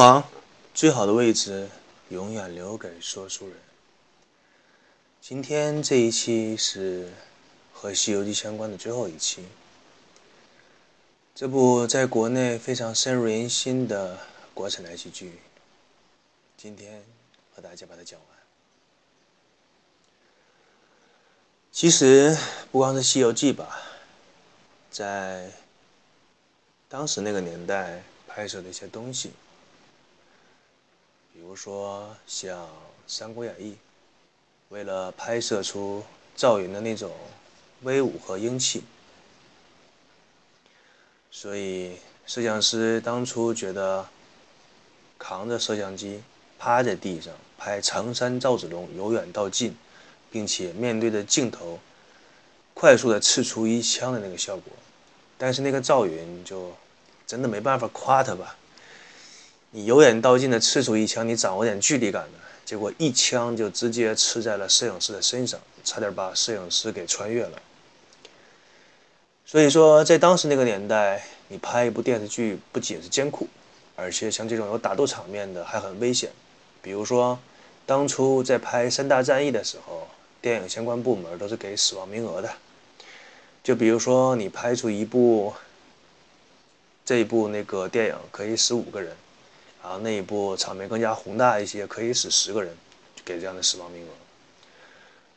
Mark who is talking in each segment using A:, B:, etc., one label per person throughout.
A: 路旁，最好的位置永远留给说书人。今天这一期是和《西游记》相关的最后一期。这部在国内非常深入人心的国产连续剧，今天和大家把它讲完。其实不光是《西游记》吧，在当时那个年代拍摄的一些东西。比如说像《三国演义》，为了拍摄出赵云的那种威武和英气，所以摄像师当初觉得扛着摄像机趴在地上拍常山赵子龙由远到近，并且面对着镜头快速的刺出一枪的那个效果，但是那个赵云就真的没办法夸他吧。你由远到近的刺出一枪，你掌握点距离感的，结果一枪就直接刺在了摄影师的身上，差点把摄影师给穿越了。所以说，在当时那个年代，你拍一部电视剧不仅是艰苦，而且像这种有打斗场面的还很危险。比如说，当初在拍三大战役的时候，电影相关部门都是给死亡名额的。就比如说，你拍出一部这一部那个电影可以死五个人。然后那一部场面更加宏大一些，可以使十个人，给这样的死亡名额。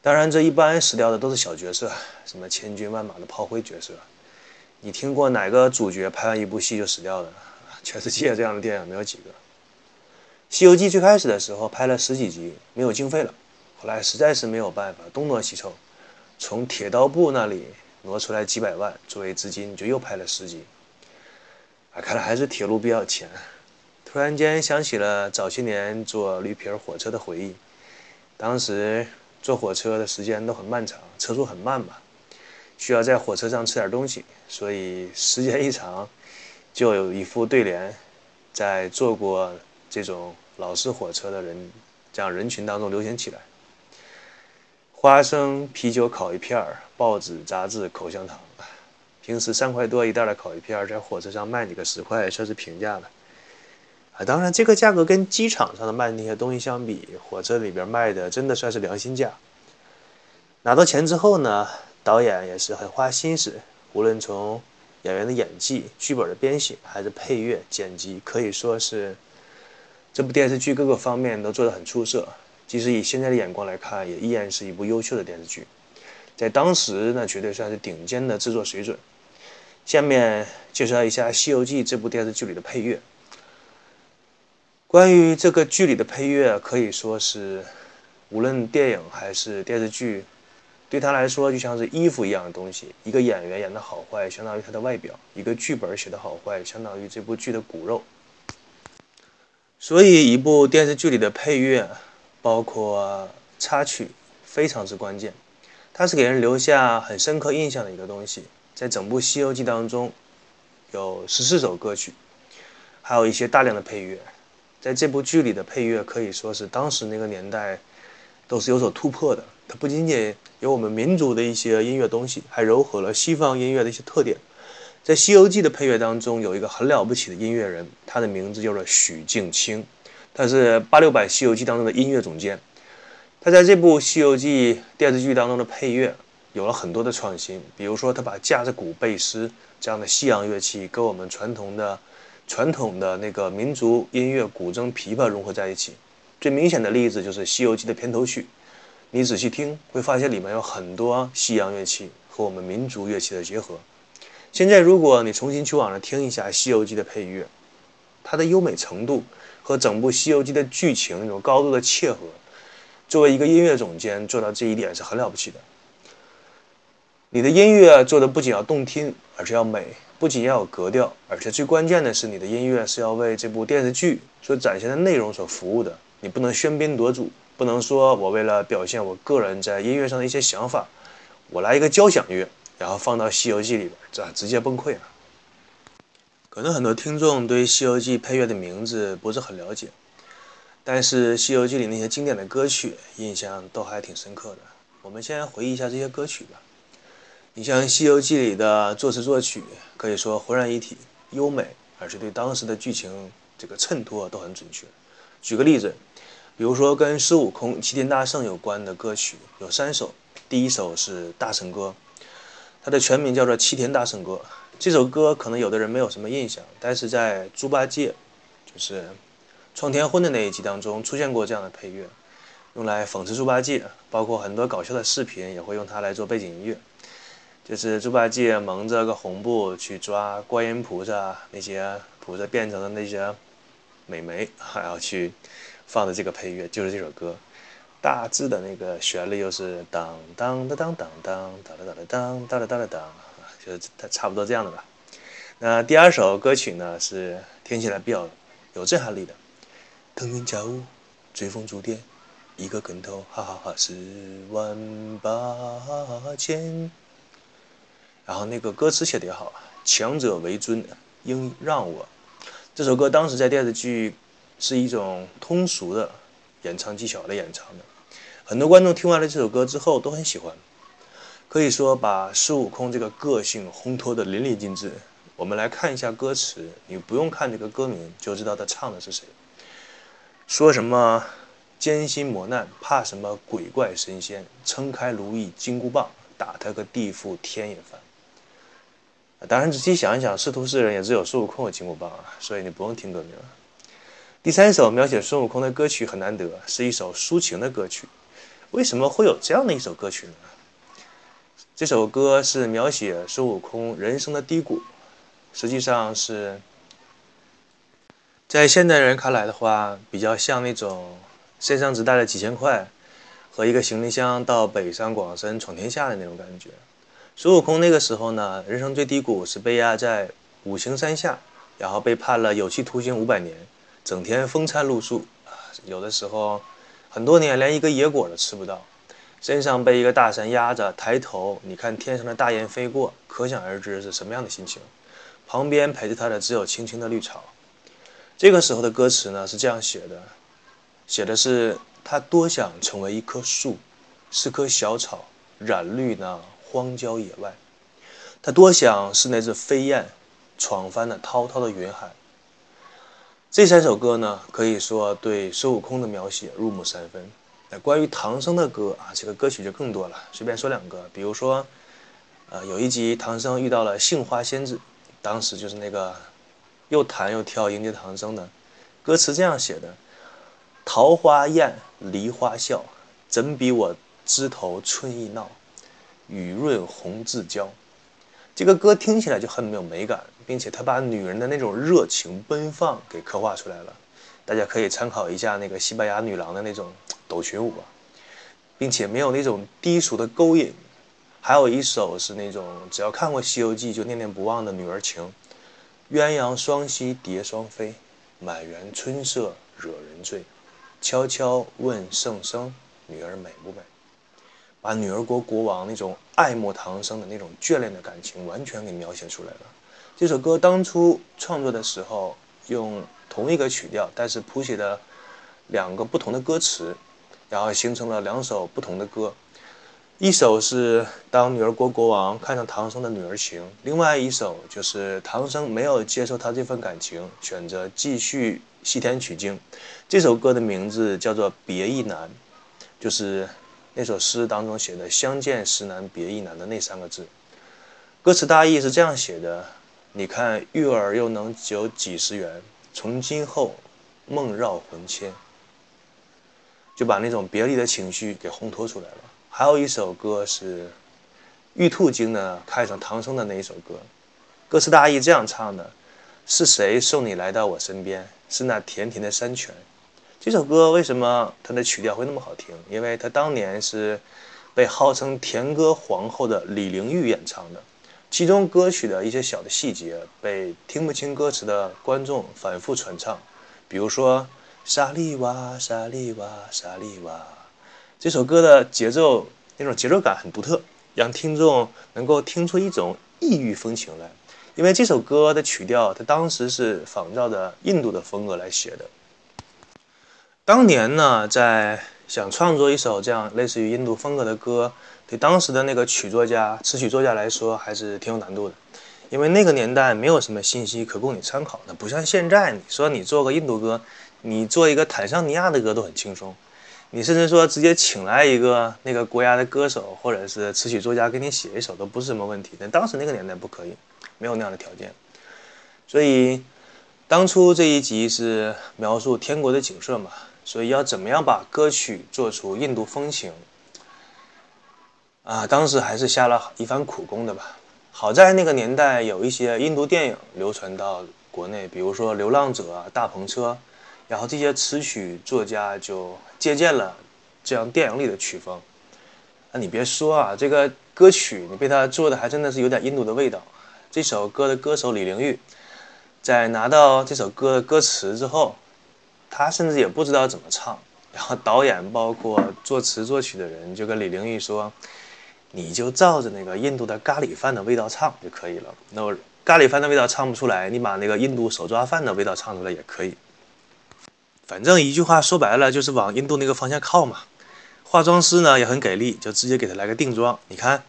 A: 当然，这一般死掉的都是小角色，什么千军万马的炮灰角色。你听过哪个主角拍完一部戏就死掉的？全世界这样的电影没有几个。《西游记》最开始的时候拍了十几集，没有经费了，后来实在是没有办法，东挪西凑，从铁道部那里挪出来几百万作为资金，就又拍了十集。啊，看来还是铁路比较钱。突然间想起了早些年坐绿皮火车的回忆，当时坐火车的时间都很漫长，车速很慢嘛，需要在火车上吃点东西，所以时间一长，就有一副对联，在坐过这种老式火车的人这样人群当中流行起来：花生啤酒烤一片儿，报纸杂志口香糖。平时三块多一袋的烤一片儿，在火车上卖你个十块，算是平价了。当然，这个价格跟机场上的卖那些东西相比，火车里边卖的真的算是良心价。拿到钱之后呢，导演也是很花心思，无论从演员的演技、剧本的编写，还是配乐、剪辑，可以说是这部电视剧各个方面都做得很出色。即使以现在的眼光来看，也依然是一部优秀的电视剧。在当时，那绝对算是顶尖的制作水准。下面介绍一下《西游记》这部电视剧里的配乐。关于这个剧里的配乐，可以说是无论电影还是电视剧，对他来说就像是衣服一样的东西。一个演员演的好坏，相当于他的外表；一个剧本写的好坏，相当于这部剧的骨肉。所以，一部电视剧里的配乐，包括插曲，非常之关键。它是给人留下很深刻印象的一个东西。在整部《西游记》当中，有十四首歌曲，还有一些大量的配乐。在这部剧里的配乐可以说是当时那个年代都是有所突破的。它不仅仅有我们民族的一些音乐东西，还糅合了西方音乐的一些特点。在《西游记》的配乐当中，有一个很了不起的音乐人，他的名字叫做许镜清，他是八六版《西游记》当中的音乐总监。他在这部《西游记》电视剧当中的配乐有了很多的创新，比如说他把架子鼓、贝斯这样的西洋乐器跟我们传统的。传统的那个民族音乐古筝、琵琶融合在一起，最明显的例子就是《西游记》的片头曲。你仔细听，会发现里面有很多西洋乐器和我们民族乐器的结合。现在，如果你重新去网上听一下《西游记》的配乐，它的优美程度和整部《西游记》的剧情有高度的切合。作为一个音乐总监，做到这一点是很了不起的。你的音乐做的不仅要动听，而且要美。不仅要有格调，而且最关键的是，你的音乐是要为这部电视剧所展现的内容所服务的。你不能喧宾夺主，不能说我为了表现我个人在音乐上的一些想法，我来一个交响乐，然后放到《西游记》里边，这直接崩溃了。可能很多听众对《西游记》配乐的名字不是很了解，但是《西游记》里那些经典的歌曲印象都还挺深刻的。我们先回忆一下这些歌曲吧。你像《西游记》里的作词作曲，可以说浑然一体，优美，而且对当时的剧情这个衬托都很准确。举个例子，比如说跟孙悟空齐天大圣有关的歌曲有三首，第一首是《大圣歌》，它的全名叫做《齐天大圣歌》。这首歌可能有的人没有什么印象，但是在猪八戒就是闯天婚的那一集当中出现过这样的配乐，用来讽刺猪八戒，包括很多搞笑的视频也会用它来做背景音乐。就是猪八戒蒙着个红布去抓观音菩萨，那些菩萨变成的那些美眉，还要去放的这个配乐，就是这首歌。大致的那个旋律又是当当当当当当当当当当当当当，就是它差不多这样的吧。那第二首歌曲呢，是听起来比较有震撼力的，腾云驾雾，追风逐电，一个跟头，哈哈哈，十万八千。然后那个歌词写的也好，强者为尊，应让我。这首歌当时在电视剧是一种通俗的演唱技巧来演唱的，很多观众听完了这首歌之后都很喜欢，可以说把孙悟空这个个性烘托的淋漓尽致。我们来看一下歌词，你不用看这个歌名就知道他唱的是谁。说什么艰辛磨难，怕什么鬼怪神仙，撑开如意金箍棒，打他个地覆天也翻。当然，仔细想一想，师徒四人也只有孙悟空有金箍棒啊，所以你不用听歌名了。第三首描写孙悟空的歌曲很难得，是一首抒情的歌曲。为什么会有这样的一首歌曲呢？这首歌是描写孙悟空人生的低谷，实际上是在现代人看来的话，比较像那种身上只带了几千块和一个行李箱到北上广深闯天下的那种感觉。孙悟空那个时候呢，人生最低谷是被压在五行山下，然后被判了有期徒刑五百年，整天风餐露宿，有的时候很多年连一个野果都吃不到，身上被一个大山压着，抬头你看天上的大雁飞过，可想而知是什么样的心情。旁边陪着他的只有青青的绿草。这个时候的歌词呢是这样写的，写的是他多想成为一棵树，是棵小草，染绿呢。荒郊野外，他多想是那只飞燕，闯翻了滔滔的云海。这三首歌呢，可以说对孙悟空的描写入木三分。那关于唐僧的歌啊，这个歌曲就更多了。随便说两个，比如说，呃，有一集唐僧遇到了杏花仙子，当时就是那个又弹又跳迎接唐僧的，歌词这样写的：桃花艳，梨花笑，怎比我枝头春意闹？雨润红自娇，这个歌听起来就很没有美感，并且他把女人的那种热情奔放给刻画出来了。大家可以参考一下那个西班牙女郎的那种抖裙舞啊，并且没有那种低俗的勾引。还有一首是那种只要看过《西游记》就念念不忘的女儿情：鸳鸯双栖蝶双飞，满园春色惹人醉。悄悄问圣僧，女儿美不美？把女儿国国王那种爱慕唐僧的那种眷恋的感情完全给描写出来了。这首歌当初创作的时候用同一个曲调，但是谱写的两个不同的歌词，然后形成了两首不同的歌。一首是当女儿国国王看上唐僧的女儿情，另外一首就是唐僧没有接受他这份感情，选择继续西天取经。这首歌的名字叫做《别亦难》，就是。那首诗当中写的“相见时难别亦难”的那三个字，歌词大意是这样写的：你看玉儿又能有几十元，从今后梦绕魂牵，就把那种别离的情绪给烘托出来了。还有一首歌是玉兔精呢看上唐僧的那一首歌，歌词大意这样唱的：是谁送你来到我身边？是那甜甜的山泉。这首歌为什么它的曲调会那么好听？因为它当年是被号称甜歌皇后的李玲玉演唱的，其中歌曲的一些小的细节被听不清歌词的观众反复传唱，比如说沙利哇沙利哇沙利哇，这首歌的节奏那种节奏感很独特，让听众能够听出一种异域风情来。因为这首歌的曲调，它当时是仿照着印度的风格来写的。当年呢，在想创作一首这样类似于印度风格的歌，对当时的那个曲作家、词曲作家来说还是挺有难度的，因为那个年代没有什么信息可供你参考的，不像现在，你说你做个印度歌，你做一个坦桑尼亚的歌都很轻松，你甚至说直接请来一个那个国家的歌手或者是词曲作家给你写一首都不是什么问题。但当时那个年代不可以，没有那样的条件，所以当初这一集是描述天国的景色嘛，所以要怎么样把歌曲做出印度风情啊？当时还是下了一番苦功的吧。好在那个年代有一些印度电影流传到国内，比如说《流浪者》《大篷车》，然后这些词曲作家就借鉴了这样电影里的曲风。啊你别说啊，这个歌曲你被他做的还真的是有点印度的味道。这首歌的歌手李玲玉在拿到这首歌的歌词之后，他甚至也不知道怎么唱，然后导演包括作词作曲的人就跟李玲玉说。你就照着那个印度的咖喱饭的味道唱就可以了。那咖喱饭的味道唱不出来，你把那个印度手抓饭的味道唱出来也可以。反正一句话说白了就是往印度那个方向靠嘛。化妆师呢也很给力，就直接给他来个定妆。你看，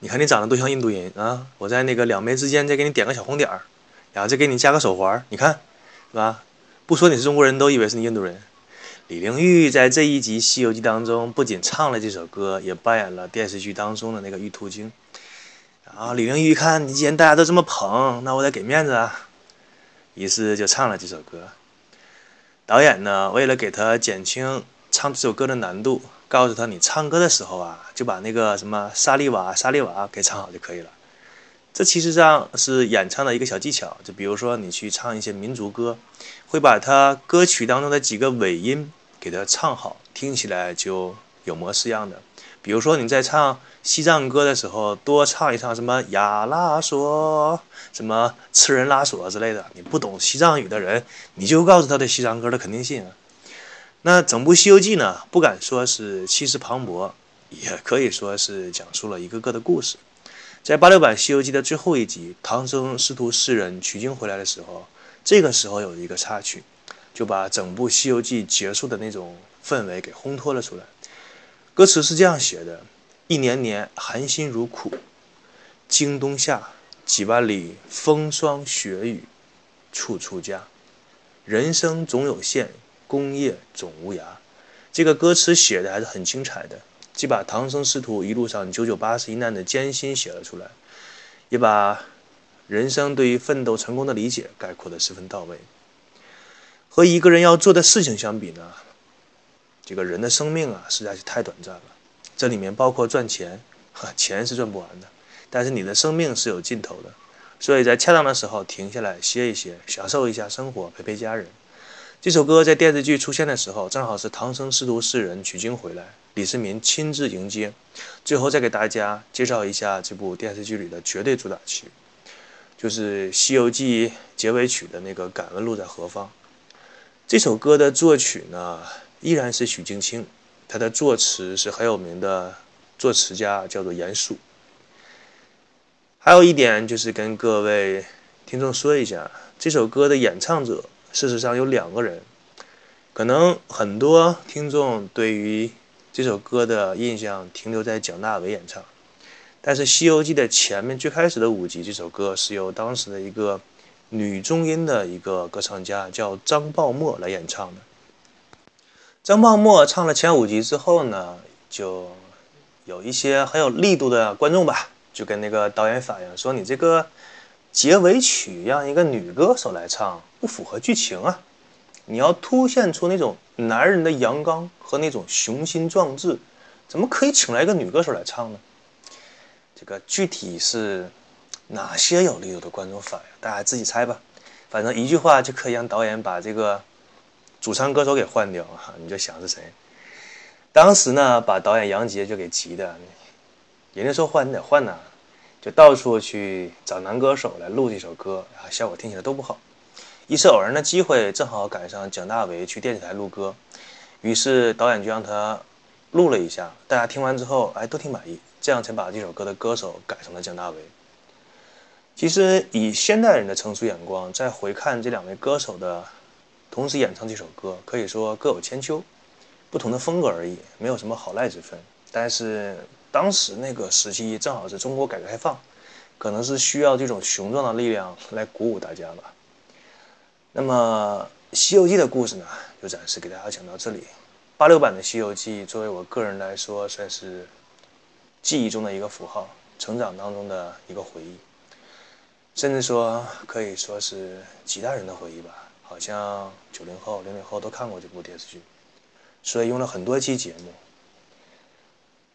A: 你看你长得多像印度人啊！我在那个两眉之间再给你点个小红点儿，然后再给你加个手环，你看，是吧？不说你是中国人都以为是你印度人。李玲玉在这一集《西游记》当中，不仅唱了这首歌，也扮演了电视剧当中的那个玉兔精。然后李玲玉一看，你既然大家都这么捧，那我得给面子啊，于是就唱了这首歌。导演呢，为了给他减轻唱这首歌的难度，告诉他你唱歌的时候啊，就把那个什么沙利瓦沙利瓦给唱好就可以了。这其实上是演唱的一个小技巧，就比如说你去唱一些民族歌，会把它歌曲当中的几个尾音。给他唱好，听起来就有模式样的。比如说你在唱西藏歌的时候，多唱一唱什么呀拉索，什么吃人拉索之类的。你不懂西藏语的人，你就告诉他的西藏歌，的肯定信啊。那整部《西游记》呢，不敢说是气势磅礴，也可以说是讲述了一个个的故事。在八六版《西游记》的最后一集，唐僧师徒四人取经回来的时候，这个时候有一个插曲。就把整部《西游记》结束的那种氛围给烘托了出来。歌词是这样写的：“一年年寒心如苦，经冬夏，几万里风霜雪雨，处处家。人生总有限，功业总无涯。”这个歌词写的还是很精彩的，既把唐僧师徒一路上九九八十一难的艰辛写了出来，也把人生对于奋斗成功的理解概括的十分到位。和一个人要做的事情相比呢，这个人的生命啊实在是太短暂了。这里面包括赚钱，钱是赚不完的，但是你的生命是有尽头的。所以在恰当的时候停下来歇一歇，享受一下生活，陪陪家人。这首歌在电视剧出现的时候，正好是唐僧师徒四人取经回来，李世民亲自迎接。最后再给大家介绍一下这部电视剧里的绝对主打曲，就是《西游记》结尾曲的那个《敢问路在何方》。这首歌的作曲呢，依然是许镜清，他的作词是很有名的作词家，叫做严肃。还有一点就是跟各位听众说一下，这首歌的演唱者事实上有两个人，可能很多听众对于这首歌的印象停留在蒋大为演唱，但是《西游记》的前面最开始的五集，这首歌是由当时的一个。女中音的一个歌唱家叫张抱默来演唱的。张抱默唱了前五集之后呢，就有一些很有力度的观众吧，就跟那个导演反映说：“你这个结尾曲让一个女歌手来唱，不符合剧情啊！你要凸显出那种男人的阳刚和那种雄心壮志，怎么可以请来一个女歌手来唱呢？”这个具体是。哪些有力度的观众反应？大家自己猜吧。反正一句话就可以让导演把这个主唱歌手给换掉啊！你就想是谁？当时呢，把导演杨洁就给急的，人家说换你得换呐，就到处去找男歌手来录这首歌，啊，效果听起来都不好。一次偶然的机会，正好赶上蒋大为去电视台录歌，于是导演就让他录了一下，大家听完之后，哎，都挺满意，这样才把这首歌的歌手改成了蒋大为。其实以现代人的成熟眼光再回看这两位歌手的同时演唱这首歌，可以说各有千秋，不同的风格而已，没有什么好赖之分。但是当时那个时期正好是中国改革开放，可能是需要这种雄壮的力量来鼓舞大家吧。那么《西游记》的故事呢，就暂时给大家讲到这里。八六版的《西游记》作为我个人来说，算是记忆中的一个符号，成长当中的一个回忆，甚至说可以说是几代人的回忆吧。好像九零后、零零后都看过这部电视剧，所以用了很多期节目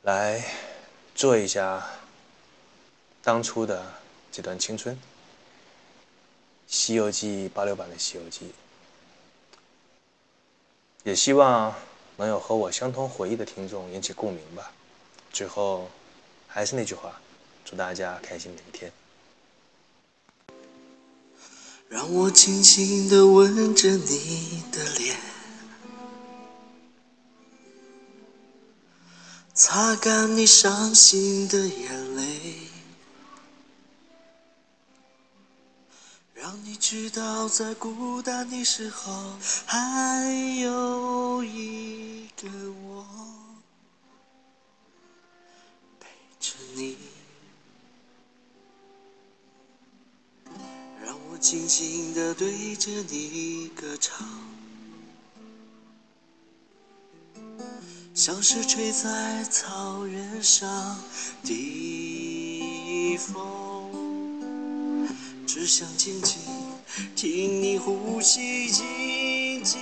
A: 来做一下当初的这段青春。《西游记》八六版的《西游记》，也希望。能有和我相同回忆的听众引起共鸣吧。最后，还是那句话，祝大家开心每一天。
B: 让我轻轻地吻着你的脸，擦干你伤心的眼泪。让你知道，在孤单的时候，还有一个我你。让我轻轻地对着你歌唱，像是吹在草原上的风。只想静静听你呼吸，静静。